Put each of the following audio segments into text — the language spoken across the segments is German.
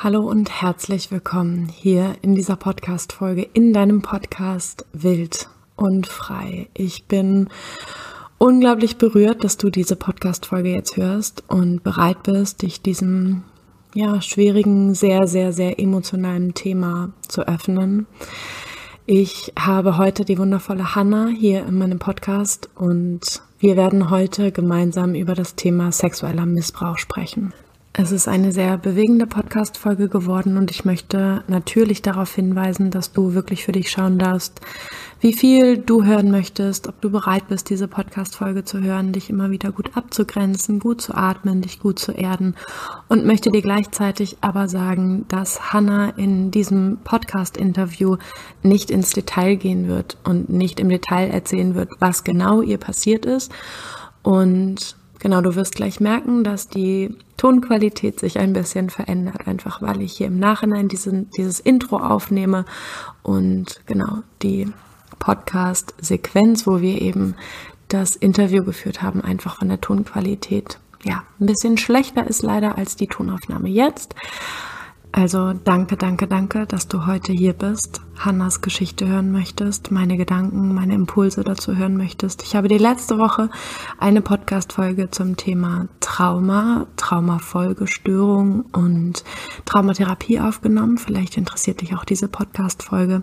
Hallo und herzlich willkommen hier in dieser Podcast-Folge, in deinem Podcast Wild und Frei. Ich bin unglaublich berührt, dass du diese Podcast-Folge jetzt hörst und bereit bist, dich diesem ja, schwierigen, sehr, sehr, sehr emotionalen Thema zu öffnen. Ich habe heute die wundervolle Hanna hier in meinem Podcast und wir werden heute gemeinsam über das Thema sexueller Missbrauch sprechen. Es ist eine sehr bewegende Podcast-Folge geworden und ich möchte natürlich darauf hinweisen, dass du wirklich für dich schauen darfst, wie viel du hören möchtest, ob du bereit bist, diese Podcast-Folge zu hören, dich immer wieder gut abzugrenzen, gut zu atmen, dich gut zu erden. Und möchte dir gleichzeitig aber sagen, dass Hannah in diesem Podcast-Interview nicht ins Detail gehen wird und nicht im Detail erzählen wird, was genau ihr passiert ist. Und Genau, du wirst gleich merken, dass die Tonqualität sich ein bisschen verändert, einfach weil ich hier im Nachhinein diesen, dieses Intro aufnehme und genau die Podcast-Sequenz, wo wir eben das Interview geführt haben, einfach von der Tonqualität ja ein bisschen schlechter ist leider als die Tonaufnahme jetzt. Also danke, danke, danke, dass du heute hier bist, Hannas Geschichte hören möchtest, meine Gedanken, meine Impulse dazu hören möchtest. Ich habe dir letzte Woche eine Podcast-Folge zum Thema Trauma, Traumafolgestörung und Traumatherapie aufgenommen. Vielleicht interessiert dich auch diese Podcast-Folge.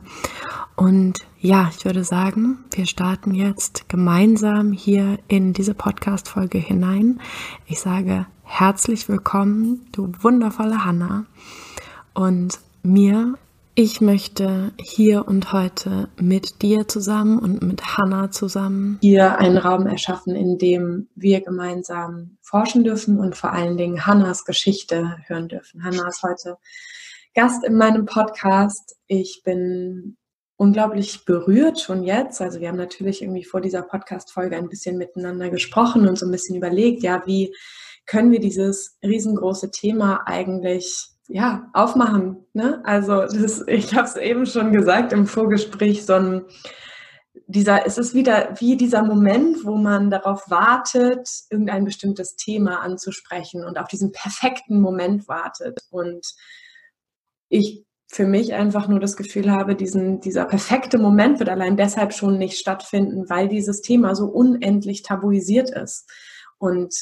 Und ja, ich würde sagen, wir starten jetzt gemeinsam hier in diese Podcast-Folge hinein. Ich sage herzlich willkommen, du wundervolle Hanna und mir. Ich möchte hier und heute mit dir zusammen und mit Hannah zusammen hier einen Raum erschaffen, in dem wir gemeinsam forschen dürfen und vor allen Dingen Hannas Geschichte hören dürfen. Hannah ist heute Gast in meinem Podcast. Ich bin unglaublich berührt schon jetzt. Also wir haben natürlich irgendwie vor dieser Podcast-Folge ein bisschen miteinander gesprochen und so ein bisschen überlegt, ja, wie können wir dieses riesengroße Thema eigentlich ja, aufmachen. Ne? Also das, ich habe es eben schon gesagt im Vorgespräch, so ein dieser, es ist wieder wie dieser Moment, wo man darauf wartet, irgendein bestimmtes Thema anzusprechen und auf diesen perfekten Moment wartet. Und ich für mich einfach nur das Gefühl habe, diesen, dieser perfekte Moment wird allein deshalb schon nicht stattfinden, weil dieses Thema so unendlich tabuisiert ist. Und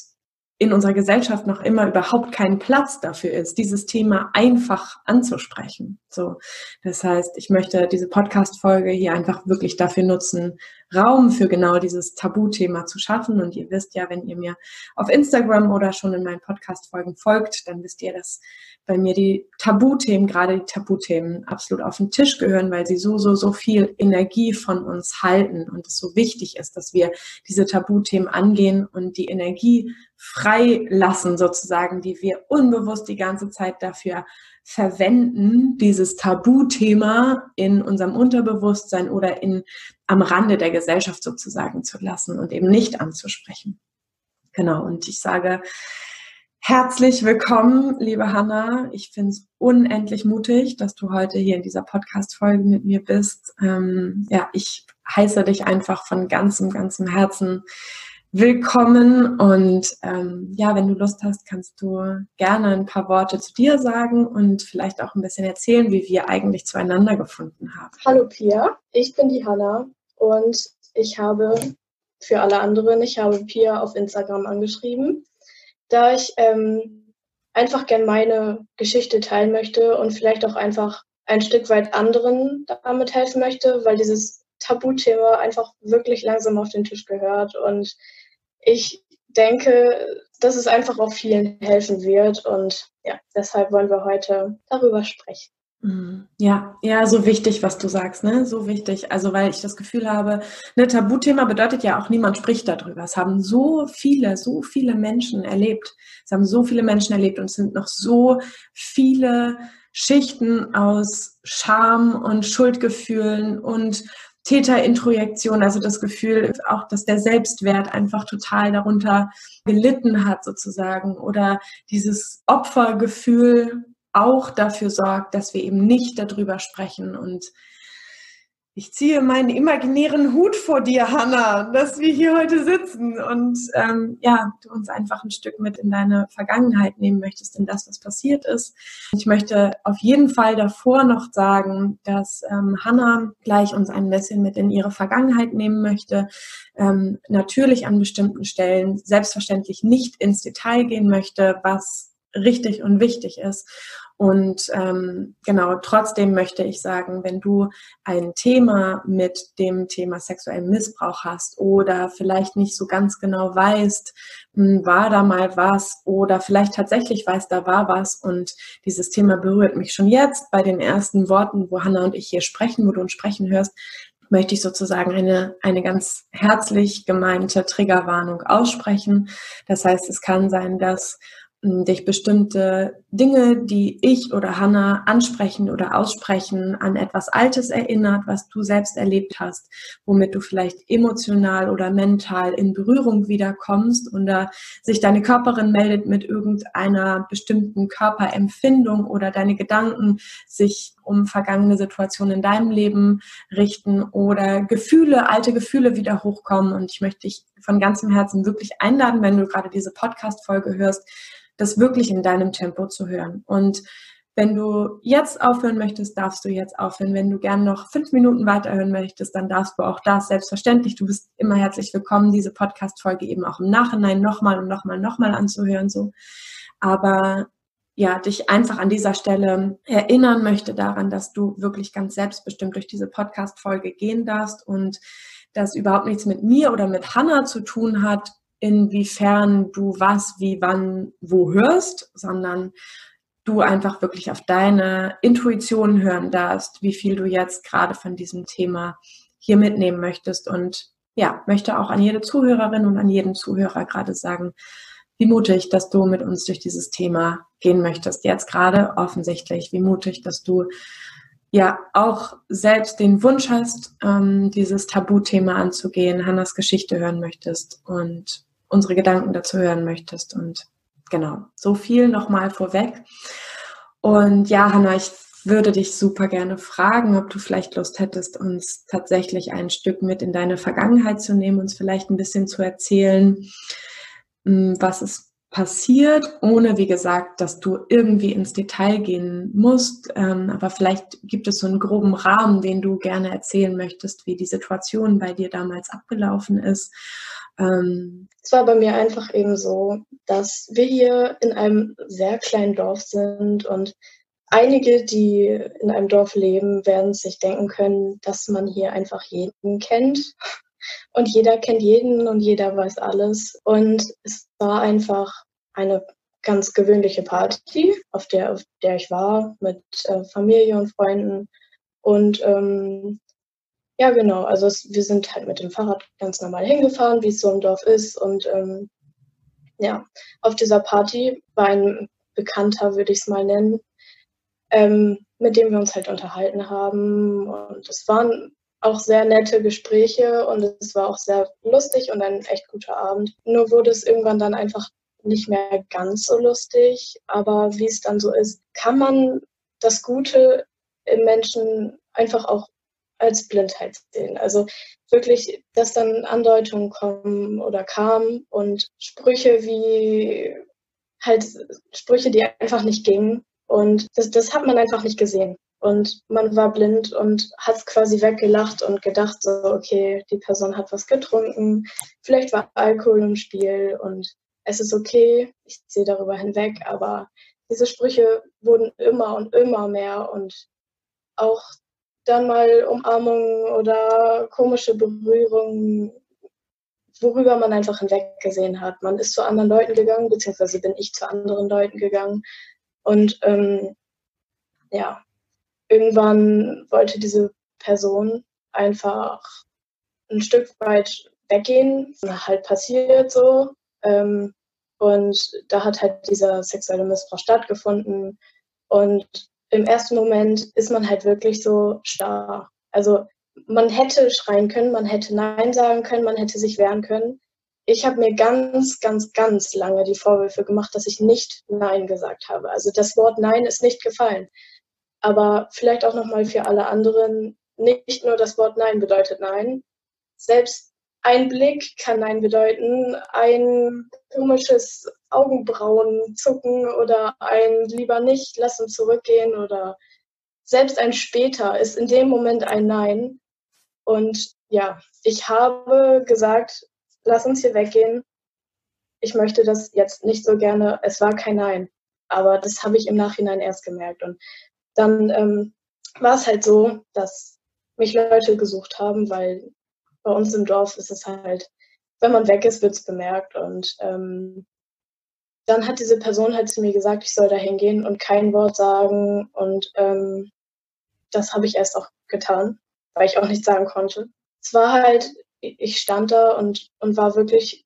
in unserer Gesellschaft noch immer überhaupt kein Platz dafür ist, dieses Thema einfach anzusprechen. So, das heißt, ich möchte diese Podcast-Folge hier einfach wirklich dafür nutzen, Raum für genau dieses Tabuthema zu schaffen. Und ihr wisst ja, wenn ihr mir auf Instagram oder schon in meinen Podcast-Folgen folgt, dann wisst ihr, dass bei mir die Tabuthemen, gerade die Tabuthemen, absolut auf den Tisch gehören, weil sie so, so, so viel Energie von uns halten und es so wichtig ist, dass wir diese Tabuthemen angehen und die Energie freilassen, sozusagen, die wir unbewusst die ganze Zeit dafür verwenden, dieses Tabuthema in unserem Unterbewusstsein oder in, am Rande der Gesellschaft sozusagen zu lassen und eben nicht anzusprechen. Genau, und ich sage, Herzlich willkommen, liebe Hanna. Ich finde es unendlich mutig, dass du heute hier in dieser Podcast-Folge mit mir bist. Ähm, ja, ich heiße dich einfach von ganzem, ganzem Herzen willkommen. Und ähm, ja, wenn du Lust hast, kannst du gerne ein paar Worte zu dir sagen und vielleicht auch ein bisschen erzählen, wie wir eigentlich zueinander gefunden haben. Hallo Pia, ich bin die Hanna und ich habe für alle anderen, ich habe Pia auf Instagram angeschrieben da ich ähm, einfach gern meine Geschichte teilen möchte und vielleicht auch einfach ein Stück weit anderen damit helfen möchte, weil dieses Tabuthema einfach wirklich langsam auf den Tisch gehört. Und ich denke, dass es einfach auch vielen helfen wird. Und ja, deshalb wollen wir heute darüber sprechen. Mhm. Ja, ja, so wichtig, was du sagst, ne? So wichtig. Also, weil ich das Gefühl habe, ne, Tabuthema bedeutet ja auch, niemand spricht darüber. Es haben so viele, so viele Menschen erlebt. Es haben so viele Menschen erlebt und es sind noch so viele Schichten aus Scham und Schuldgefühlen und Täterintrojektion, also das Gefühl auch, dass der Selbstwert einfach total darunter gelitten hat sozusagen oder dieses Opfergefühl auch dafür sorgt, dass wir eben nicht darüber sprechen. Und ich ziehe meinen imaginären Hut vor dir, Hanna, dass wir hier heute sitzen und ähm, ja, du uns einfach ein Stück mit in deine Vergangenheit nehmen möchtest, in das, was passiert ist. Ich möchte auf jeden Fall davor noch sagen, dass ähm, Hanna gleich uns ein bisschen mit in ihre Vergangenheit nehmen möchte. Ähm, natürlich an bestimmten Stellen selbstverständlich nicht ins Detail gehen möchte, was richtig und wichtig ist. Und ähm, genau, trotzdem möchte ich sagen, wenn du ein Thema mit dem Thema sexuellen Missbrauch hast oder vielleicht nicht so ganz genau weißt, hm, war da mal was oder vielleicht tatsächlich weißt, da war was und dieses Thema berührt mich schon jetzt bei den ersten Worten, wo Hannah und ich hier sprechen, wo du uns sprechen hörst, möchte ich sozusagen eine, eine ganz herzlich gemeinte Triggerwarnung aussprechen. Das heißt, es kann sein, dass dich bestimmte Dinge, die ich oder Hannah ansprechen oder aussprechen, an etwas Altes erinnert, was du selbst erlebt hast, womit du vielleicht emotional oder mental in Berührung wiederkommst oder sich deine Körperin meldet mit irgendeiner bestimmten Körperempfindung oder deine Gedanken sich um vergangene Situationen in deinem Leben richten oder Gefühle, alte Gefühle wieder hochkommen. Und ich möchte dich von ganzem Herzen wirklich einladen, wenn du gerade diese Podcast-Folge hörst, das wirklich in deinem Tempo zu hören. Und wenn du jetzt aufhören möchtest, darfst du jetzt aufhören. Wenn du gern noch fünf Minuten weiterhören möchtest, dann darfst du auch das. Selbstverständlich, du bist immer herzlich willkommen, diese Podcast-Folge eben auch im Nachhinein nochmal und nochmal, nochmal anzuhören, so. Aber ja, dich einfach an dieser Stelle erinnern möchte daran, dass du wirklich ganz selbstbestimmt durch diese Podcast-Folge gehen darfst und das überhaupt nichts mit mir oder mit Hannah zu tun hat, inwiefern du was, wie, wann, wo hörst, sondern du einfach wirklich auf deine Intuition hören darfst, wie viel du jetzt gerade von diesem Thema hier mitnehmen möchtest. Und ja, möchte auch an jede Zuhörerin und an jeden Zuhörer gerade sagen, wie mutig, dass du mit uns durch dieses Thema gehen möchtest. Jetzt gerade offensichtlich, wie mutig, dass du ja auch selbst den Wunsch hast, ähm, dieses Tabuthema anzugehen, Hannas Geschichte hören möchtest und unsere Gedanken dazu hören möchtest. Und genau, so viel nochmal vorweg. Und ja, Hanna, ich würde dich super gerne fragen, ob du vielleicht Lust hättest, uns tatsächlich ein Stück mit in deine Vergangenheit zu nehmen, uns vielleicht ein bisschen zu erzählen, hm, was ist passiert, ohne, wie gesagt, dass du irgendwie ins Detail gehen musst. Ähm, aber vielleicht gibt es so einen groben Rahmen, den du gerne erzählen möchtest, wie die Situation bei dir damals abgelaufen ist. Ähm, es war bei mir einfach eben so, dass wir hier in einem sehr kleinen Dorf sind und einige, die in einem Dorf leben, werden sich denken können, dass man hier einfach jeden kennt. Und jeder kennt jeden und jeder weiß alles. Und es war einfach eine ganz gewöhnliche Party, auf der, auf der ich war, mit äh, Familie und Freunden. Und ähm, ja, genau. Also es, wir sind halt mit dem Fahrrad ganz normal hingefahren, wie es so im Dorf ist. Und ähm, ja, auf dieser Party war ein Bekannter, würde ich es mal nennen, ähm, mit dem wir uns halt unterhalten haben. Und es waren auch sehr nette Gespräche und es war auch sehr lustig und ein echt guter Abend. Nur wurde es irgendwann dann einfach nicht mehr ganz so lustig. Aber wie es dann so ist, kann man das Gute im Menschen einfach auch als Blindheit sehen. Also wirklich, dass dann Andeutungen kommen oder kamen und Sprüche wie halt Sprüche, die einfach nicht gingen. Und das, das hat man einfach nicht gesehen. Und man war blind und hat quasi weggelacht und gedacht, so, okay, die Person hat was getrunken, vielleicht war Alkohol im Spiel und es ist okay, ich sehe darüber hinweg, aber diese Sprüche wurden immer und immer mehr und auch dann mal Umarmungen oder komische Berührungen, worüber man einfach hinweggesehen hat. Man ist zu anderen Leuten gegangen, beziehungsweise bin ich zu anderen Leuten gegangen. Und ähm, ja, irgendwann wollte diese Person einfach ein Stück weit weggehen. Halt passiert so. Ähm, und da hat halt dieser sexuelle Missbrauch stattgefunden. Und im ersten Moment ist man halt wirklich so starr. Also man hätte schreien können, man hätte Nein sagen können, man hätte sich wehren können. Ich habe mir ganz, ganz, ganz lange die Vorwürfe gemacht, dass ich nicht Nein gesagt habe. Also das Wort Nein ist nicht gefallen. Aber vielleicht auch nochmal für alle anderen, nicht nur das Wort Nein bedeutet Nein. Selbst ein Blick kann Nein bedeuten, ein komisches Augenbrauenzucken oder ein lieber nicht, lass uns zurückgehen oder selbst ein später ist in dem Moment ein Nein. Und ja, ich habe gesagt, lass uns hier weggehen. Ich möchte das jetzt nicht so gerne. Es war kein Nein. Aber das habe ich im Nachhinein erst gemerkt. Und dann ähm, war es halt so, dass mich Leute gesucht haben, weil bei uns im Dorf ist es halt, wenn man weg ist, wird es bemerkt. Und ähm, dann hat diese Person halt zu mir gesagt, ich soll da hingehen und kein Wort sagen. Und ähm, das habe ich erst auch getan, weil ich auch nichts sagen konnte. Es war halt, ich stand da und, und war wirklich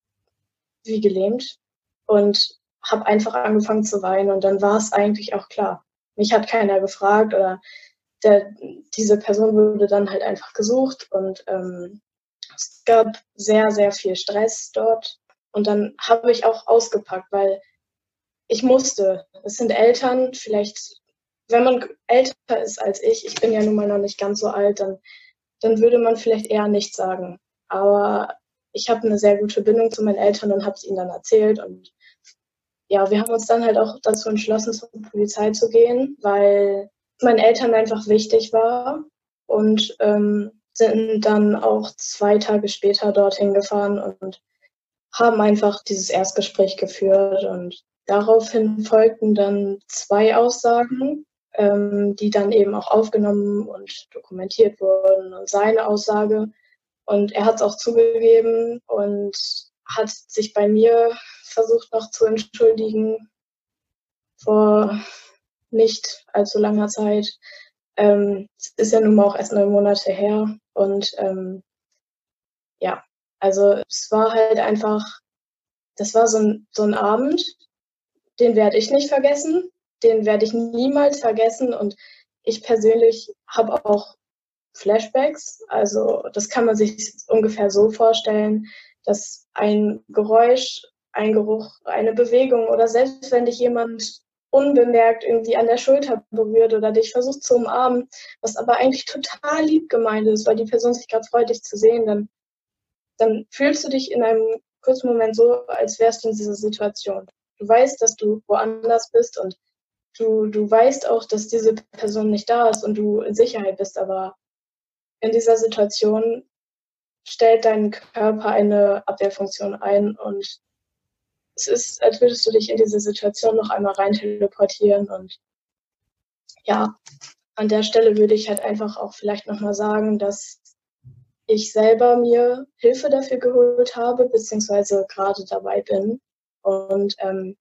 wie gelähmt und habe einfach angefangen zu weinen. Und dann war es eigentlich auch klar. Mich hat keiner gefragt oder der, diese Person wurde dann halt einfach gesucht und ähm, es gab sehr, sehr viel Stress dort. Und dann habe ich auch ausgepackt, weil ich musste. Es sind Eltern, vielleicht, wenn man älter ist als ich, ich bin ja nun mal noch nicht ganz so alt, dann, dann würde man vielleicht eher nichts sagen. Aber ich habe eine sehr gute Bindung zu meinen Eltern und habe es ihnen dann erzählt. Und ja, wir haben uns dann halt auch dazu entschlossen, zur Polizei zu gehen, weil meinen Eltern einfach wichtig war. Und ähm, sind dann auch zwei Tage später dorthin gefahren und haben einfach dieses Erstgespräch geführt. Und daraufhin folgten dann zwei Aussagen, ähm, die dann eben auch aufgenommen und dokumentiert wurden. Und seine Aussage, und er hat es auch zugegeben und hat sich bei mir versucht noch zu entschuldigen vor nicht allzu langer Zeit. Ähm, es ist ja nun mal auch erst neun Monate her. Und ähm, ja, also es war halt einfach, das war so ein, so ein Abend, den werde ich nicht vergessen, den werde ich niemals vergessen. Und ich persönlich habe auch Flashbacks. Also das kann man sich ungefähr so vorstellen, dass ein Geräusch, ein Geruch, eine Bewegung oder selbst wenn dich jemand unbemerkt irgendwie an der Schulter berührt oder dich versucht zu umarmen, was aber eigentlich total lieb gemeint ist, weil die Person sich gerade freut, dich zu sehen, dann, dann fühlst du dich in einem kurzen Moment so, als wärst du in dieser Situation. Du weißt, dass du woanders bist und du, du weißt auch, dass diese Person nicht da ist und du in Sicherheit bist, aber in dieser Situation stellt dein Körper eine Abwehrfunktion ein und es ist, als würdest du dich in diese Situation noch einmal rein teleportieren. Und ja, an der Stelle würde ich halt einfach auch vielleicht nochmal sagen, dass ich selber mir Hilfe dafür geholt habe, beziehungsweise gerade dabei bin. Und ähm,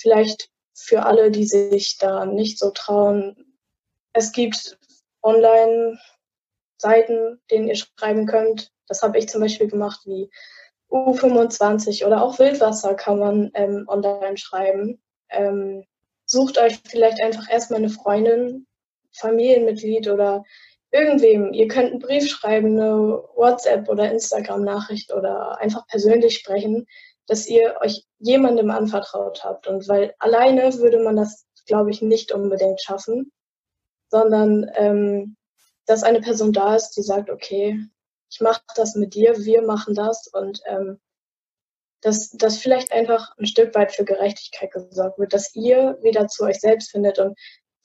vielleicht für alle, die sich da nicht so trauen, es gibt Online-Seiten, denen ihr schreiben könnt. Das habe ich zum Beispiel gemacht, wie U25 oder auch Wildwasser kann man ähm, online schreiben. Ähm, sucht euch vielleicht einfach erstmal eine Freundin, Familienmitglied oder irgendwem. Ihr könnt einen Brief schreiben, eine WhatsApp oder Instagram-Nachricht oder einfach persönlich sprechen, dass ihr euch jemandem anvertraut habt. Und weil alleine würde man das, glaube ich, nicht unbedingt schaffen, sondern ähm, dass eine Person da ist, die sagt, okay, ich mache das mit dir, wir machen das und ähm, dass, dass vielleicht einfach ein Stück weit für Gerechtigkeit gesorgt wird, dass ihr wieder zu euch selbst findet und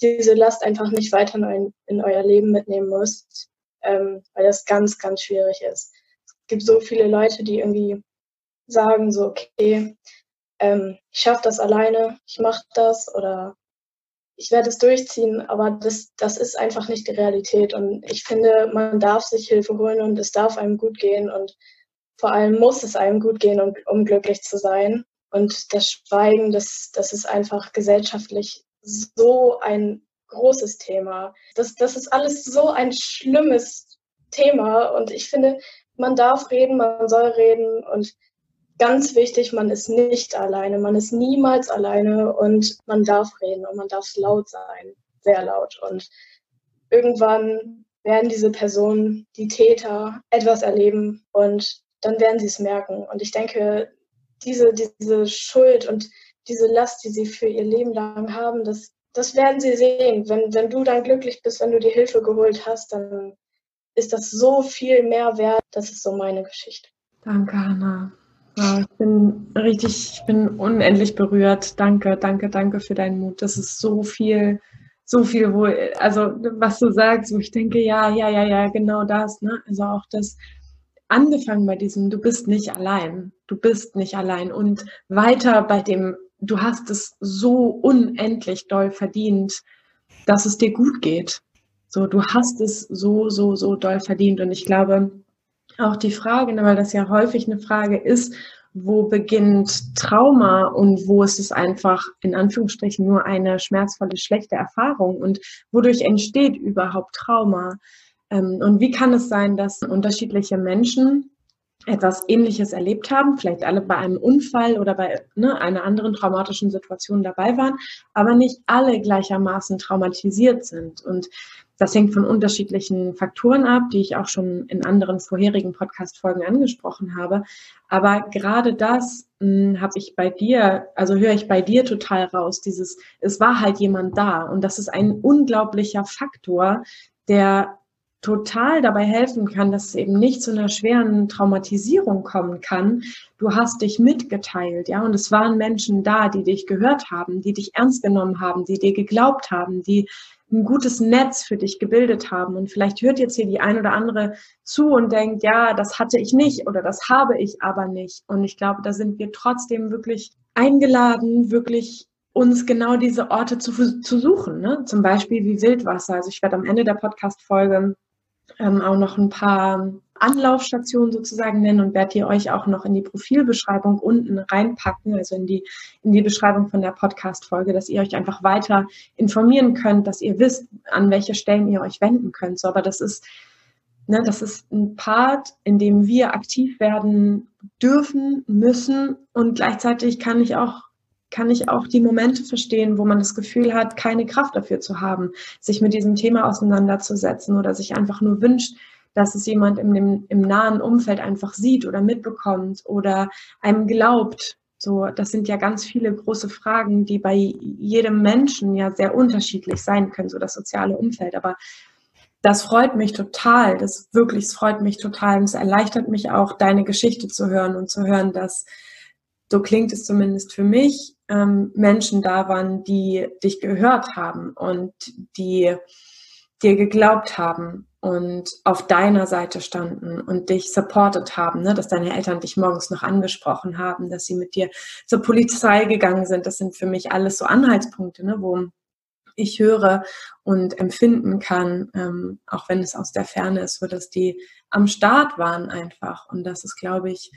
diese Last einfach nicht weiter in, in euer Leben mitnehmen müsst, ähm, weil das ganz, ganz schwierig ist. Es gibt so viele Leute, die irgendwie sagen so, okay, ähm, ich schaffe das alleine, ich mache das oder ich werde es durchziehen, aber das, das ist einfach nicht die Realität. Und ich finde, man darf sich Hilfe holen und es darf einem gut gehen und vor allem muss es einem gut gehen, um, um glücklich zu sein. Und das Schweigen, das, das ist einfach gesellschaftlich so ein großes Thema. Das, das ist alles so ein schlimmes Thema. Und ich finde, man darf reden, man soll reden und ganz wichtig, man ist nicht alleine, man ist niemals alleine und man darf reden und man darf laut sein, sehr laut. Und irgendwann werden diese Personen, die Täter, etwas erleben und dann werden sie es merken. Und ich denke, diese, diese Schuld und diese Last, die sie für ihr Leben lang haben, das, das werden sie sehen. Wenn, wenn du dann glücklich bist, wenn du die Hilfe geholt hast, dann ist das so viel mehr wert. Das ist so meine Geschichte. Danke, Hanna. Ja, ich bin richtig, ich bin unendlich berührt. Danke, danke, danke für deinen Mut. Das ist so viel, so viel, wo, also was du sagst, wo ich denke, ja, ja, ja, ja, genau das, ne? Also auch das, angefangen bei diesem, du bist nicht allein, du bist nicht allein und weiter bei dem, du hast es so unendlich doll verdient, dass es dir gut geht. So, du hast es so, so, so doll verdient und ich glaube, auch die Frage, ne, weil das ja häufig eine Frage ist, wo beginnt Trauma und wo ist es einfach in Anführungsstrichen nur eine schmerzvolle, schlechte Erfahrung und wodurch entsteht überhaupt Trauma? Ähm, und wie kann es sein, dass unterschiedliche Menschen etwas Ähnliches erlebt haben, vielleicht alle bei einem Unfall oder bei ne, einer anderen traumatischen Situation dabei waren, aber nicht alle gleichermaßen traumatisiert sind. Und das hängt von unterschiedlichen Faktoren ab, die ich auch schon in anderen vorherigen Podcast-Folgen angesprochen habe. Aber gerade das hm, habe ich bei dir, also höre ich bei dir total raus, dieses, es war halt jemand da. Und das ist ein unglaublicher Faktor, der total dabei helfen kann, dass es eben nicht zu einer schweren Traumatisierung kommen kann. Du hast dich mitgeteilt, ja, und es waren Menschen da, die dich gehört haben, die dich ernst genommen haben, die dir geglaubt haben, die ein gutes Netz für dich gebildet haben. Und vielleicht hört jetzt hier die ein oder andere zu und denkt, ja, das hatte ich nicht oder das habe ich aber nicht. Und ich glaube, da sind wir trotzdem wirklich eingeladen, wirklich uns genau diese Orte zu, zu suchen. Ne? Zum Beispiel wie Wildwasser. Also ich werde am Ende der Podcast-Folge ähm, auch noch ein paar Anlaufstationen sozusagen nennen und werde ihr euch auch noch in die Profilbeschreibung unten reinpacken, also in die, in die Beschreibung von der Podcast-Folge, dass ihr euch einfach weiter informieren könnt, dass ihr wisst, an welche Stellen ihr euch wenden könnt. So, aber das ist, ne, das ist ein Part, in dem wir aktiv werden dürfen, müssen und gleichzeitig kann ich auch kann ich auch die Momente verstehen, wo man das Gefühl hat, keine Kraft dafür zu haben, sich mit diesem Thema auseinanderzusetzen oder sich einfach nur wünscht, dass es jemand im, im, nahen Umfeld einfach sieht oder mitbekommt oder einem glaubt. So, das sind ja ganz viele große Fragen, die bei jedem Menschen ja sehr unterschiedlich sein können, so das soziale Umfeld. Aber das freut mich total. Das wirklich, es freut mich total. Und es erleichtert mich auch, deine Geschichte zu hören und zu hören, dass so klingt es zumindest für mich, ähm, Menschen da waren, die dich gehört haben und die dir geglaubt haben und auf deiner Seite standen und dich supportet haben, ne? dass deine Eltern dich morgens noch angesprochen haben, dass sie mit dir zur Polizei gegangen sind. Das sind für mich alles so Anhaltspunkte, ne? wo ich höre und empfinden kann, ähm, auch wenn es aus der Ferne ist, so dass die am Start waren einfach. Und das ist, glaube ich,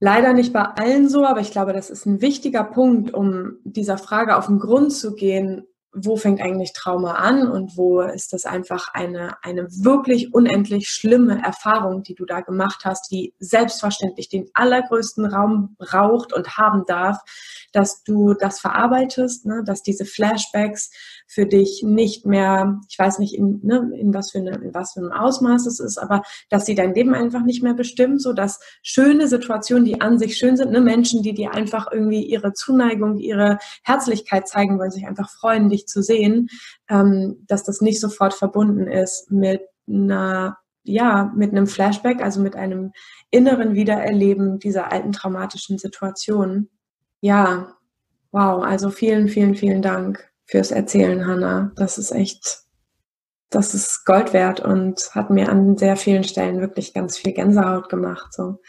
Leider nicht bei allen so, aber ich glaube, das ist ein wichtiger Punkt, um dieser Frage auf den Grund zu gehen, wo fängt eigentlich Trauma an und wo ist das einfach eine, eine wirklich unendlich schlimme Erfahrung, die du da gemacht hast, die selbstverständlich den allergrößten Raum braucht und haben darf, dass du das verarbeitest, ne, dass diese Flashbacks für dich nicht mehr, ich weiß nicht, in, ne, in, was für eine, in was für einem Ausmaß es ist, aber dass sie dein Leben einfach nicht mehr bestimmen, so dass schöne Situationen, die an sich schön sind, ne, Menschen, die dir einfach irgendwie ihre Zuneigung, ihre Herzlichkeit zeigen wollen, sich einfach freuen, dich zu sehen, ähm, dass das nicht sofort verbunden ist mit einer ja, mit einem Flashback, also mit einem inneren Wiedererleben dieser alten traumatischen Situation. Ja, wow, also vielen, vielen, vielen Dank fürs Erzählen, Hannah. Das ist echt, das ist Gold wert und hat mir an sehr vielen Stellen wirklich ganz viel Gänsehaut gemacht. So.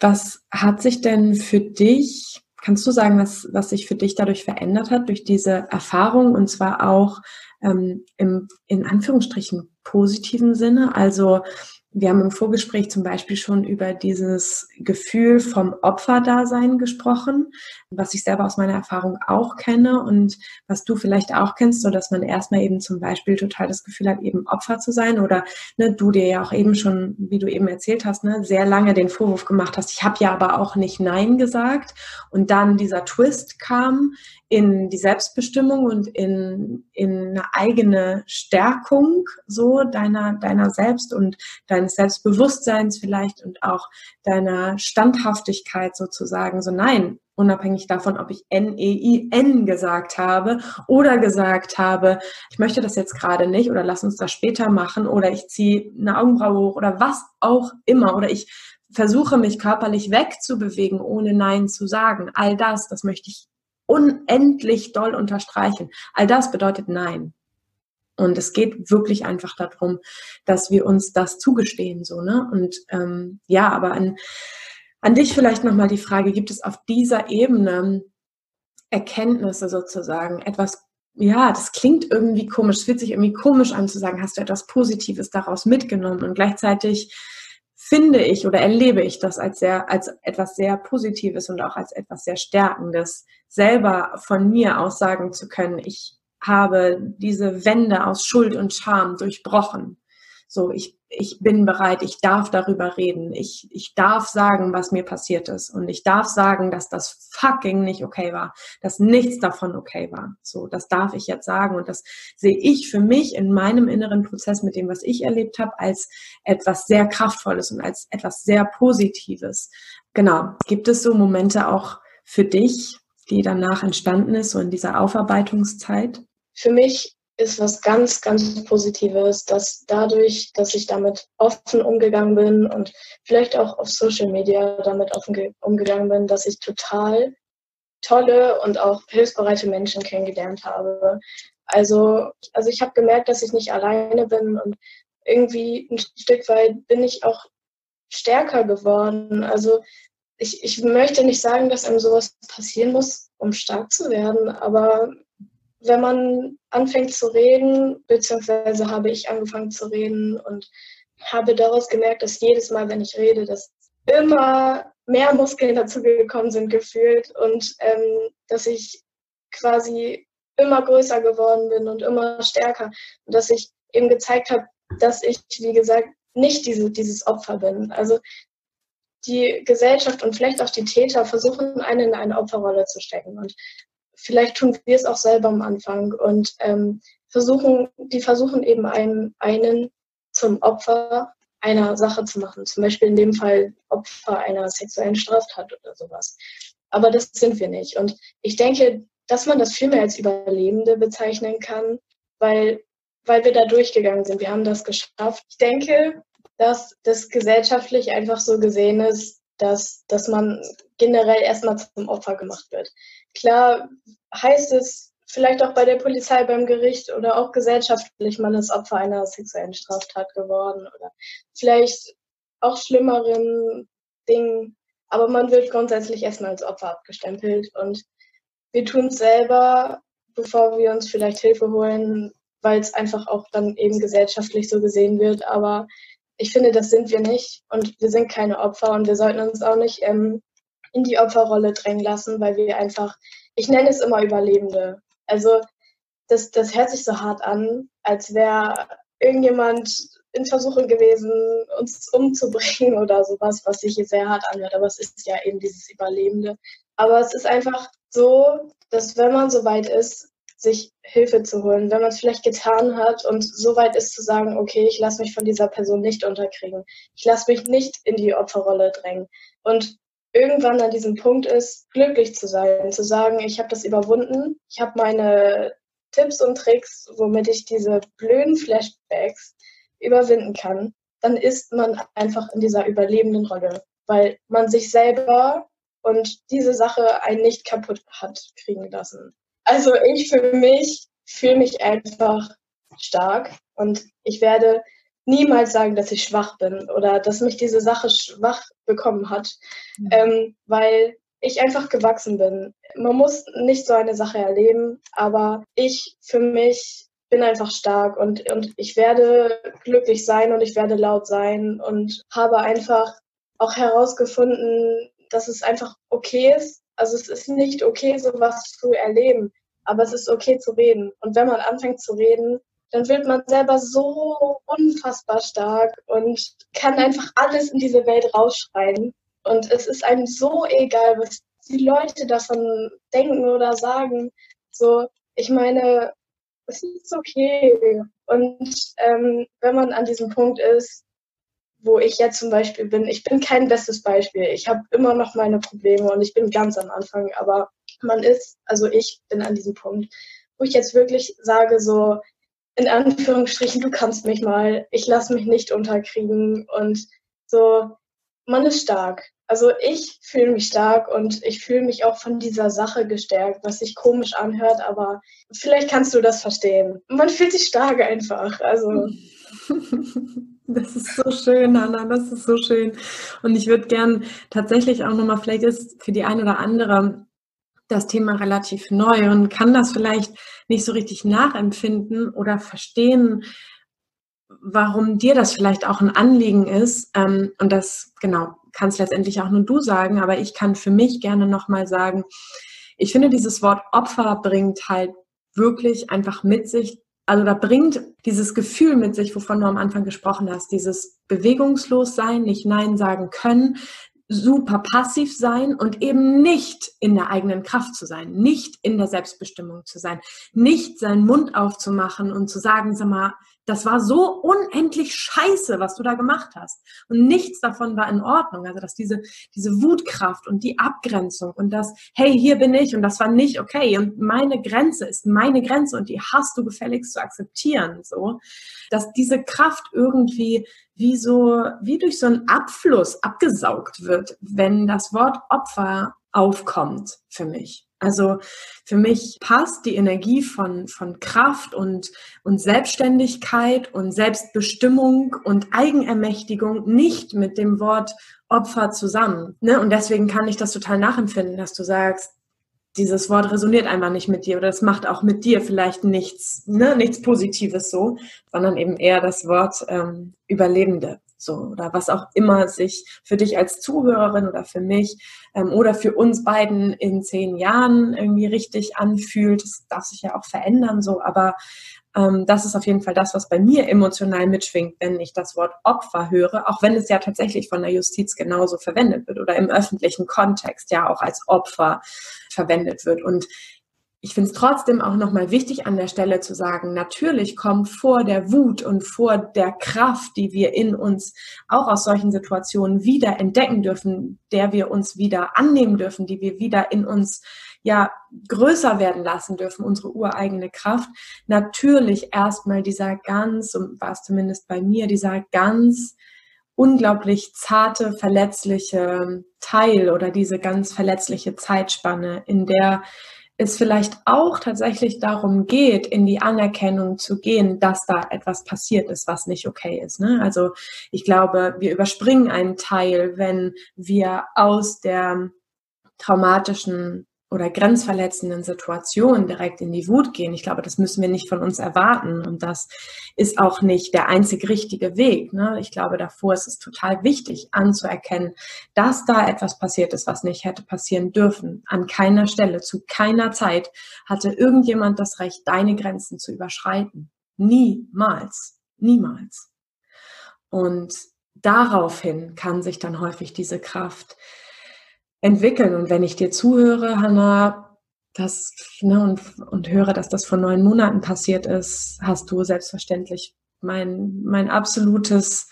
Was hat sich denn für dich, kannst du sagen, was, was sich für dich dadurch verändert hat, durch diese Erfahrung und zwar auch ähm, im, in Anführungsstrichen positiven Sinne? Also wir haben im Vorgespräch zum Beispiel schon über dieses Gefühl vom Opferdasein gesprochen, was ich selber aus meiner Erfahrung auch kenne und was du vielleicht auch kennst, so dass man erstmal eben zum Beispiel total das Gefühl hat, eben Opfer zu sein oder ne, du dir ja auch eben schon, wie du eben erzählt hast, ne, sehr lange den Vorwurf gemacht hast, ich habe ja aber auch nicht Nein gesagt und dann dieser Twist kam, in die Selbstbestimmung und in, in eine eigene Stärkung so deiner, deiner selbst und deines Selbstbewusstseins vielleicht und auch deiner Standhaftigkeit sozusagen. So nein, unabhängig davon, ob ich N-E-I-N gesagt habe oder gesagt habe, ich möchte das jetzt gerade nicht oder lass uns das später machen oder ich ziehe eine Augenbraue hoch oder was auch immer oder ich versuche mich körperlich wegzubewegen, ohne Nein zu sagen. All das, das möchte ich unendlich doll unterstreichen. All das bedeutet Nein. Und es geht wirklich einfach darum, dass wir uns das zugestehen, so, ne? Und ähm, ja, aber an, an dich vielleicht nochmal die Frage, gibt es auf dieser Ebene Erkenntnisse sozusagen, etwas, ja, das klingt irgendwie komisch, es fühlt sich irgendwie komisch an zu sagen, hast du etwas Positives daraus mitgenommen und gleichzeitig finde ich oder erlebe ich das als sehr, als etwas sehr Positives und auch als etwas sehr Stärkendes, selber von mir aus sagen zu können, ich habe diese Wände aus Schuld und Scham durchbrochen. So, ich, ich bin bereit, ich darf darüber reden, ich, ich darf sagen, was mir passiert ist und ich darf sagen, dass das fucking nicht okay war, dass nichts davon okay war. So, das darf ich jetzt sagen und das sehe ich für mich in meinem inneren Prozess mit dem, was ich erlebt habe, als etwas sehr Kraftvolles und als etwas sehr Positives. Genau. Gibt es so Momente auch für dich, die danach entstanden ist, so in dieser Aufarbeitungszeit? Für mich ist was ganz, ganz Positives, dass dadurch, dass ich damit offen umgegangen bin und vielleicht auch auf Social Media damit offen umgegangen bin, dass ich total tolle und auch hilfsbereite Menschen kennengelernt habe. Also, also ich habe gemerkt, dass ich nicht alleine bin und irgendwie ein Stück weit bin ich auch stärker geworden. Also ich, ich möchte nicht sagen, dass einem sowas passieren muss, um stark zu werden, aber wenn man anfängt zu reden, beziehungsweise habe ich angefangen zu reden und habe daraus gemerkt, dass jedes Mal, wenn ich rede, dass immer mehr Muskeln dazu gekommen sind, gefühlt und ähm, dass ich quasi immer größer geworden bin und immer stärker und dass ich eben gezeigt habe, dass ich, wie gesagt, nicht diese, dieses Opfer bin. Also die Gesellschaft und vielleicht auch die Täter versuchen, einen in eine Opferrolle zu stecken. Und vielleicht tun wir es auch selber am Anfang und ähm, versuchen, die versuchen eben einen, einen zum Opfer einer Sache zu machen. Zum Beispiel in dem Fall Opfer einer sexuellen Straftat oder sowas. Aber das sind wir nicht. Und ich denke, dass man das viel mehr als Überlebende bezeichnen kann, weil, weil wir da durchgegangen sind. Wir haben das geschafft. Ich denke, dass das gesellschaftlich einfach so gesehen ist, dass, dass man generell erstmal zum Opfer gemacht wird. Klar heißt es vielleicht auch bei der Polizei, beim Gericht oder auch gesellschaftlich, man ist Opfer einer sexuellen Straftat geworden oder vielleicht auch schlimmeren Dingen. Aber man wird grundsätzlich erstmal als Opfer abgestempelt und wir tun es selber, bevor wir uns vielleicht Hilfe holen, weil es einfach auch dann eben gesellschaftlich so gesehen wird. Aber ich finde, das sind wir nicht und wir sind keine Opfer und wir sollten uns auch nicht ähm, in die Opferrolle drängen lassen, weil wir einfach, ich nenne es immer Überlebende. Also das, das hört sich so hart an, als wäre irgendjemand in Versuchung gewesen, uns umzubringen oder sowas, was sich hier sehr hart anhört. Aber es ist ja eben dieses Überlebende. Aber es ist einfach so, dass wenn man so weit ist, sich Hilfe zu holen, wenn man es vielleicht getan hat und so weit ist zu sagen, okay, ich lasse mich von dieser Person nicht unterkriegen. Ich lasse mich nicht in die Opferrolle drängen. Und irgendwann an diesem Punkt ist, glücklich zu sein, zu sagen, ich habe das überwunden, ich habe meine Tipps und Tricks, womit ich diese blöden Flashbacks überwinden kann, dann ist man einfach in dieser überlebenden Rolle, weil man sich selber und diese Sache einen nicht kaputt hat kriegen lassen. Also ich für mich fühle mich einfach stark und ich werde niemals sagen, dass ich schwach bin oder dass mich diese Sache schwach bekommen hat, mhm. ähm, weil ich einfach gewachsen bin. Man muss nicht so eine Sache erleben, aber ich für mich bin einfach stark und, und ich werde glücklich sein und ich werde laut sein und habe einfach auch herausgefunden, dass es einfach okay ist. Also es ist nicht okay, sowas zu erleben, aber es ist okay zu reden. Und wenn man anfängt zu reden, dann wird man selber so unfassbar stark und kann einfach alles in diese Welt rausschreien. Und es ist einem so egal, was die Leute davon denken oder sagen. So, ich meine, es ist okay. Und ähm, wenn man an diesem Punkt ist, wo ich jetzt zum Beispiel bin. Ich bin kein bestes Beispiel. Ich habe immer noch meine Probleme und ich bin ganz am Anfang, aber man ist, also ich bin an diesem Punkt, wo ich jetzt wirklich sage, so in Anführungsstrichen, du kannst mich mal, ich lasse mich nicht unterkriegen und so, man ist stark. Also ich fühle mich stark und ich fühle mich auch von dieser Sache gestärkt, was sich komisch anhört, aber vielleicht kannst du das verstehen. Man fühlt sich stark einfach. Also. Das ist so schön, Anna, das ist so schön. Und ich würde gern tatsächlich auch nochmal, vielleicht ist für die ein oder andere das Thema relativ neu und kann das vielleicht nicht so richtig nachempfinden oder verstehen, warum dir das vielleicht auch ein Anliegen ist. Ähm, und das, genau, kannst letztendlich auch nur du sagen, aber ich kann für mich gerne nochmal sagen, ich finde, dieses Wort Opfer bringt halt wirklich einfach mit sich, also da bringt dieses Gefühl mit sich, wovon du am Anfang gesprochen hast, dieses bewegungslos sein, nicht Nein sagen können, super passiv sein und eben nicht in der eigenen Kraft zu sein, nicht in der Selbstbestimmung zu sein, nicht seinen Mund aufzumachen und zu sagen, sag mal, das war so unendlich scheiße, was du da gemacht hast. Und nichts davon war in Ordnung. Also, dass diese, diese Wutkraft und die Abgrenzung und das, hey, hier bin ich und das war nicht okay und meine Grenze ist meine Grenze und die hast du gefälligst zu akzeptieren, so. Dass diese Kraft irgendwie wie so, wie durch so einen Abfluss abgesaugt wird, wenn das Wort Opfer aufkommt für mich. Also für mich passt die Energie von, von Kraft und, und Selbstständigkeit und Selbstbestimmung und Eigenermächtigung nicht mit dem Wort Opfer zusammen. Ne? Und deswegen kann ich das total nachempfinden, dass du sagst, dieses Wort resoniert einfach nicht mit dir oder es macht auch mit dir vielleicht nichts, ne, nichts Positives so, sondern eben eher das Wort ähm, Überlebende so oder was auch immer sich für dich als Zuhörerin oder für mich ähm, oder für uns beiden in zehn Jahren irgendwie richtig anfühlt. Das darf sich ja auch verändern so, aber ähm, das ist auf jeden Fall das, was bei mir emotional mitschwingt, wenn ich das Wort Opfer höre, auch wenn es ja tatsächlich von der Justiz genauso verwendet wird oder im öffentlichen Kontext ja auch als Opfer verwendet wird. Und ich finde es trotzdem auch nochmal wichtig an der Stelle zu sagen, natürlich kommt vor der Wut und vor der Kraft, die wir in uns auch aus solchen Situationen wieder entdecken dürfen, der wir uns wieder annehmen dürfen, die wir wieder in uns ja größer werden lassen dürfen, unsere ureigene Kraft, natürlich erstmal dieser ganz, war es zumindest bei mir, dieser ganz unglaublich zarte, verletzliche Teil oder diese ganz verletzliche Zeitspanne, in der es vielleicht auch tatsächlich darum geht, in die Anerkennung zu gehen, dass da etwas passiert ist, was nicht okay ist. Ne? Also ich glaube, wir überspringen einen Teil, wenn wir aus der traumatischen oder grenzverletzenden Situationen direkt in die Wut gehen. Ich glaube, das müssen wir nicht von uns erwarten. Und das ist auch nicht der einzig richtige Weg. Ne? Ich glaube, davor ist es total wichtig anzuerkennen, dass da etwas passiert ist, was nicht hätte passieren dürfen. An keiner Stelle, zu keiner Zeit hatte irgendjemand das Recht, deine Grenzen zu überschreiten. Niemals. Niemals. Und daraufhin kann sich dann häufig diese Kraft entwickeln. Und wenn ich dir zuhöre, Hanna, das, ne, und, und höre, dass das vor neun Monaten passiert ist, hast du selbstverständlich mein, mein absolutes,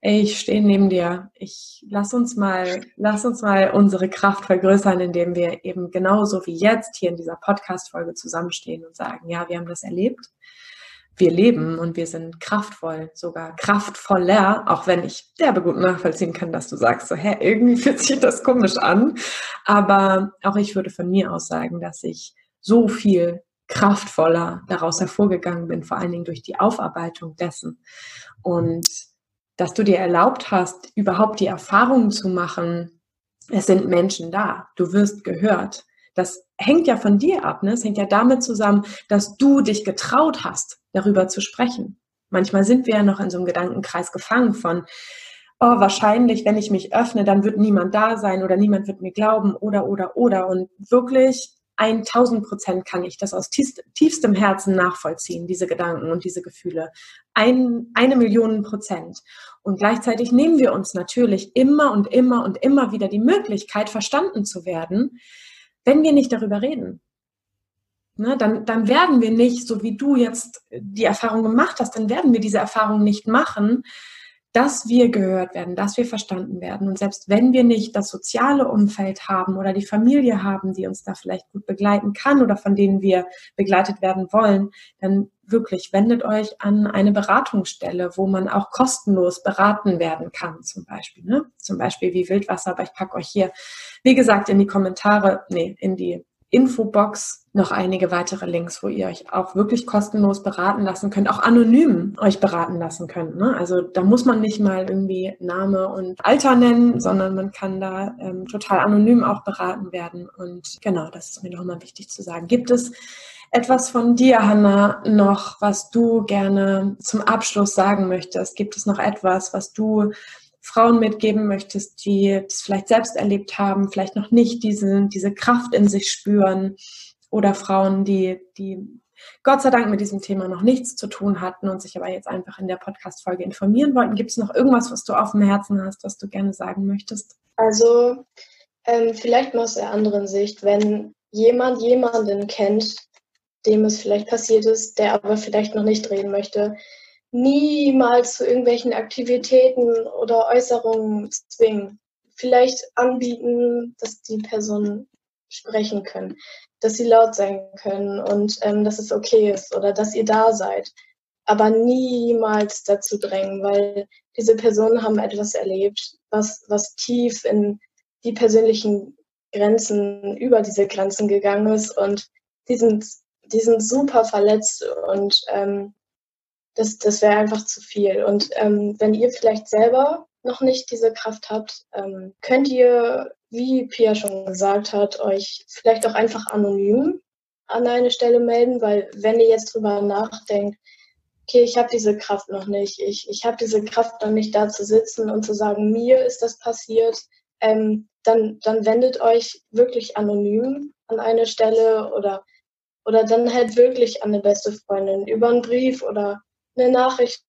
ey, ich stehe neben dir. Ich lass uns mal, lass uns mal unsere Kraft vergrößern, indem wir eben genauso wie jetzt hier in dieser Podcast-Folge zusammenstehen und sagen, ja, wir haben das erlebt wir leben und wir sind kraftvoll, sogar kraftvoller, auch wenn ich derbe gut nachvollziehen kann, dass du sagst, so, hä, irgendwie fühlt sich das komisch an. Aber auch ich würde von mir aus sagen, dass ich so viel kraftvoller daraus hervorgegangen bin, vor allen Dingen durch die Aufarbeitung dessen. Und dass du dir erlaubt hast, überhaupt die Erfahrung zu machen, es sind Menschen da, du wirst gehört. Das hängt ja von dir ab, ne? Es hängt ja damit zusammen, dass du dich getraut hast, darüber zu sprechen. Manchmal sind wir ja noch in so einem Gedankenkreis gefangen von, oh, wahrscheinlich, wenn ich mich öffne, dann wird niemand da sein oder niemand wird mir glauben oder, oder, oder. Und wirklich 1000 Prozent kann ich das aus tiefstem Herzen nachvollziehen, diese Gedanken und diese Gefühle. Ein, eine Million Prozent. Und gleichzeitig nehmen wir uns natürlich immer und immer und immer wieder die Möglichkeit, verstanden zu werden, wenn wir nicht darüber reden. Ne, dann, dann werden wir nicht, so wie du jetzt die Erfahrung gemacht hast, dann werden wir diese Erfahrung nicht machen, dass wir gehört werden, dass wir verstanden werden. Und selbst wenn wir nicht das soziale Umfeld haben oder die Familie haben, die uns da vielleicht gut begleiten kann oder von denen wir begleitet werden wollen, dann wirklich wendet euch an eine Beratungsstelle, wo man auch kostenlos beraten werden kann, zum Beispiel. Ne? Zum Beispiel wie Wildwasser, aber ich packe euch hier, wie gesagt, in die Kommentare, nee, in die Infobox noch einige weitere Links, wo ihr euch auch wirklich kostenlos beraten lassen könnt, auch anonym euch beraten lassen könnt. Ne? Also da muss man nicht mal irgendwie Name und Alter nennen, sondern man kann da ähm, total anonym auch beraten werden. Und genau, das ist mir nochmal wichtig zu sagen. Gibt es etwas von dir, Hanna, noch, was du gerne zum Abschluss sagen möchtest? Gibt es noch etwas, was du Frauen mitgeben möchtest, die das vielleicht selbst erlebt haben, vielleicht noch nicht diese, diese Kraft in sich spüren oder Frauen, die, die Gott sei Dank mit diesem Thema noch nichts zu tun hatten und sich aber jetzt einfach in der Podcast-Folge informieren wollten. Gibt es noch irgendwas, was du auf dem Herzen hast, was du gerne sagen möchtest? Also, ähm, vielleicht mal aus der anderen Sicht, wenn jemand jemanden kennt, dem es vielleicht passiert ist, der aber vielleicht noch nicht reden möchte, niemals zu irgendwelchen Aktivitäten oder Äußerungen zwingen. Vielleicht anbieten, dass die Personen sprechen können, dass sie laut sein können und ähm, dass es okay ist oder dass ihr da seid. Aber niemals dazu drängen, weil diese Personen haben etwas erlebt, was, was tief in die persönlichen Grenzen, über diese Grenzen gegangen ist und die sind, die sind super verletzt und ähm, das, das wäre einfach zu viel. Und ähm, wenn ihr vielleicht selber noch nicht diese Kraft habt, ähm, könnt ihr, wie Pia schon gesagt hat, euch vielleicht auch einfach anonym an eine Stelle melden, weil wenn ihr jetzt drüber nachdenkt, okay, ich habe diese Kraft noch nicht, ich, ich habe diese Kraft noch nicht da zu sitzen und zu sagen, mir ist das passiert, ähm, dann, dann wendet euch wirklich anonym an eine Stelle oder, oder dann halt wirklich an eine beste Freundin über einen Brief oder eine Nachricht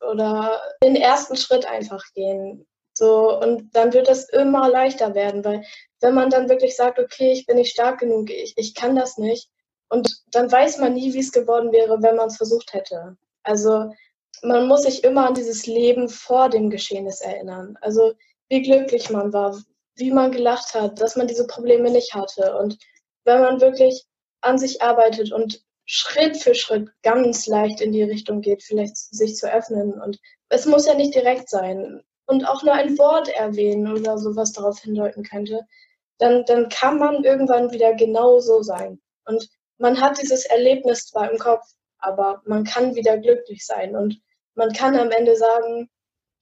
oder den ersten Schritt einfach gehen. So, und dann wird es immer leichter werden, weil wenn man dann wirklich sagt, okay, ich bin nicht stark genug, ich, ich kann das nicht, und dann weiß man nie, wie es geworden wäre, wenn man es versucht hätte. Also man muss sich immer an dieses Leben vor dem Geschehnis erinnern. Also wie glücklich man war, wie man gelacht hat, dass man diese Probleme nicht hatte. Und wenn man wirklich an sich arbeitet und Schritt für Schritt ganz leicht in die Richtung geht, vielleicht sich zu öffnen. Und es muss ja nicht direkt sein. Und auch nur ein Wort erwähnen oder sowas darauf hindeuten könnte, dann, dann kann man irgendwann wieder genauso sein. Und man hat dieses Erlebnis zwar im Kopf, aber man kann wieder glücklich sein. Und man kann am Ende sagen,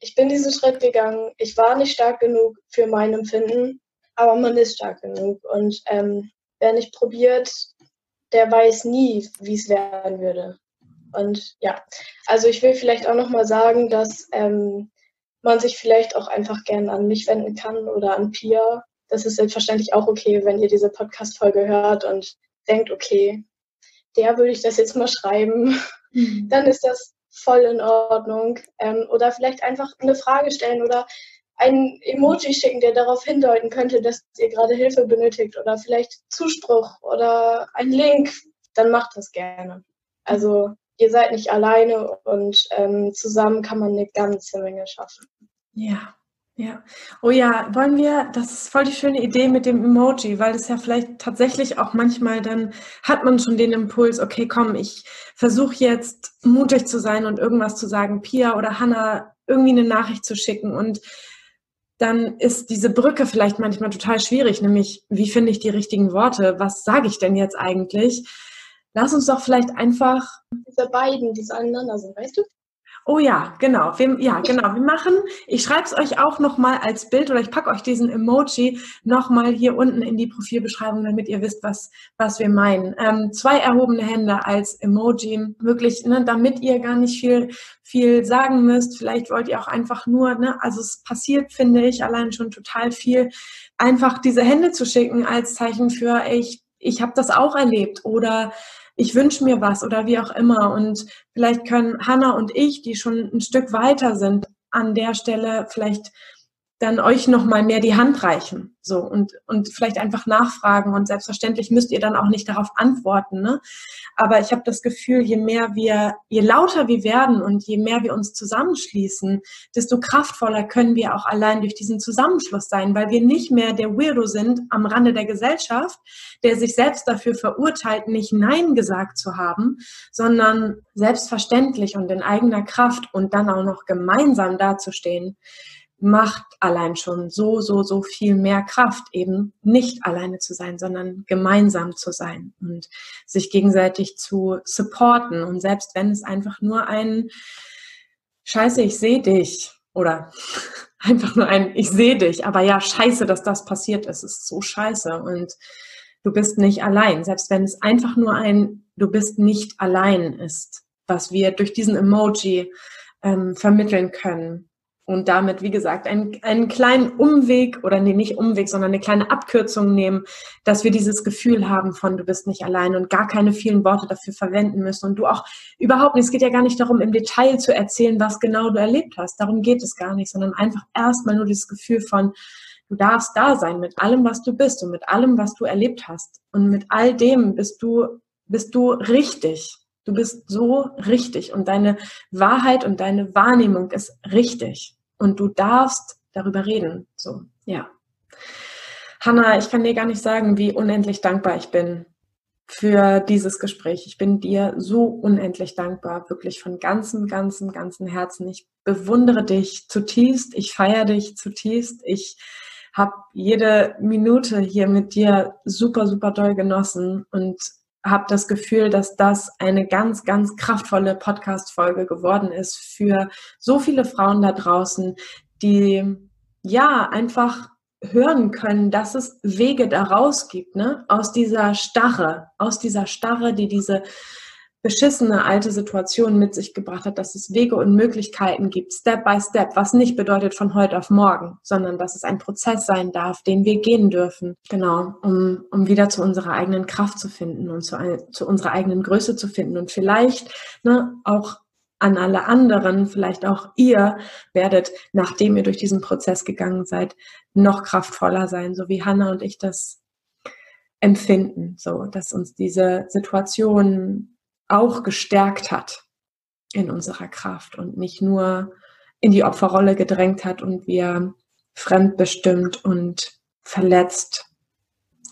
ich bin diesen Schritt gegangen, ich war nicht stark genug für mein Empfinden, aber man ist stark genug. Und ähm, wer nicht probiert, der weiß nie, wie es werden würde. Und ja, also ich will vielleicht auch nochmal sagen, dass ähm, man sich vielleicht auch einfach gerne an mich wenden kann oder an Pia. Das ist selbstverständlich auch okay, wenn ihr diese Podcast-Folge hört und denkt, okay, der würde ich das jetzt mal schreiben, mhm. dann ist das voll in Ordnung. Ähm, oder vielleicht einfach eine Frage stellen oder ein Emoji schicken, der darauf hindeuten könnte, dass ihr gerade Hilfe benötigt oder vielleicht Zuspruch oder ein Link, dann macht das gerne. Also ihr seid nicht alleine und ähm, zusammen kann man eine ganze Menge schaffen. Ja, ja. Oh ja, wollen wir, das ist voll die schöne Idee mit dem Emoji, weil es ja vielleicht tatsächlich auch manchmal dann hat man schon den Impuls, okay, komm, ich versuche jetzt mutig zu sein und irgendwas zu sagen, Pia oder Hannah irgendwie eine Nachricht zu schicken und dann ist diese Brücke vielleicht manchmal total schwierig, nämlich wie finde ich die richtigen Worte? Was sage ich denn jetzt eigentlich? Lass uns doch vielleicht einfach. Diese beiden, die so aneinander sind, weißt du? Oh ja, genau. Wir, ja, genau. Wir machen, ich schreibe es euch auch nochmal als Bild oder ich packe euch diesen Emoji nochmal hier unten in die Profilbeschreibung, damit ihr wisst, was, was wir meinen. Ähm, zwei erhobene Hände als Emoji, wirklich, ne, damit ihr gar nicht viel, viel sagen müsst. Vielleicht wollt ihr auch einfach nur, ne, also es passiert, finde ich, allein schon total viel, einfach diese Hände zu schicken als Zeichen für, ich, ich habe das auch erlebt oder ich wünsche mir was oder wie auch immer. Und vielleicht können Hannah und ich, die schon ein Stück weiter sind, an der Stelle vielleicht dann euch noch mal mehr die Hand reichen, so und und vielleicht einfach nachfragen und selbstverständlich müsst ihr dann auch nicht darauf antworten, ne? Aber ich habe das Gefühl, je mehr wir, je lauter wir werden und je mehr wir uns zusammenschließen, desto kraftvoller können wir auch allein durch diesen Zusammenschluss sein, weil wir nicht mehr der Weirdo sind am Rande der Gesellschaft, der sich selbst dafür verurteilt, nicht Nein gesagt zu haben, sondern selbstverständlich und in eigener Kraft und dann auch noch gemeinsam dazustehen macht allein schon so, so, so viel mehr Kraft, eben nicht alleine zu sein, sondern gemeinsam zu sein und sich gegenseitig zu supporten. Und selbst wenn es einfach nur ein Scheiße, ich sehe dich oder einfach nur ein Ich sehe dich, aber ja, scheiße, dass das passiert ist, ist so scheiße und du bist nicht allein. Selbst wenn es einfach nur ein Du bist nicht allein ist, was wir durch diesen Emoji ähm, vermitteln können und damit, wie gesagt, einen, einen kleinen Umweg oder nee, nicht Umweg, sondern eine kleine Abkürzung nehmen, dass wir dieses Gefühl haben von, du bist nicht allein und gar keine vielen Worte dafür verwenden müssen und du auch überhaupt nicht, es geht ja gar nicht darum, im Detail zu erzählen, was genau du erlebt hast, darum geht es gar nicht, sondern einfach erstmal nur dieses Gefühl von, du darfst da sein mit allem, was du bist und mit allem, was du erlebt hast. Und mit all dem bist du, bist du richtig. Du bist so richtig und deine Wahrheit und deine Wahrnehmung ist richtig und du darfst darüber reden. So, ja. Hanna, ich kann dir gar nicht sagen, wie unendlich dankbar ich bin für dieses Gespräch. Ich bin dir so unendlich dankbar, wirklich von ganzem, ganzem, ganzem Herzen. Ich bewundere dich zutiefst, ich feiere dich zutiefst. Ich habe jede Minute hier mit dir super, super doll genossen und habe das Gefühl, dass das eine ganz, ganz kraftvolle Podcast-Folge geworden ist für so viele Frauen da draußen, die ja einfach hören können, dass es Wege daraus gibt, ne? Aus dieser Starre, aus dieser Starre, die diese beschissene alte Situation mit sich gebracht hat, dass es Wege und Möglichkeiten gibt, Step by Step, was nicht bedeutet von heute auf morgen, sondern dass es ein Prozess sein darf, den wir gehen dürfen, genau, um, um wieder zu unserer eigenen Kraft zu finden und zu, zu unserer eigenen Größe zu finden. Und vielleicht ne, auch an alle anderen, vielleicht auch ihr werdet, nachdem ihr durch diesen Prozess gegangen seid, noch kraftvoller sein, so wie Hannah und ich das empfinden, so dass uns diese Situation auch gestärkt hat in unserer Kraft und nicht nur in die Opferrolle gedrängt hat und wir fremdbestimmt und verletzt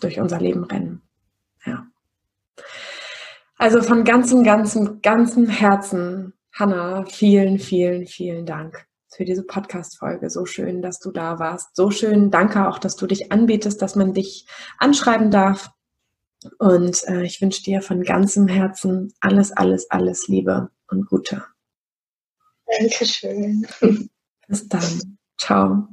durch unser Leben rennen. Ja. Also von ganzem, ganzem, ganzem Herzen, Hanna, vielen, vielen, vielen Dank für diese Podcast-Folge. So schön, dass du da warst. So schön, danke auch, dass du dich anbietest, dass man dich anschreiben darf. Und äh, ich wünsche dir von ganzem Herzen alles, alles, alles Liebe und Gute. Dankeschön. Bis dann. Ciao.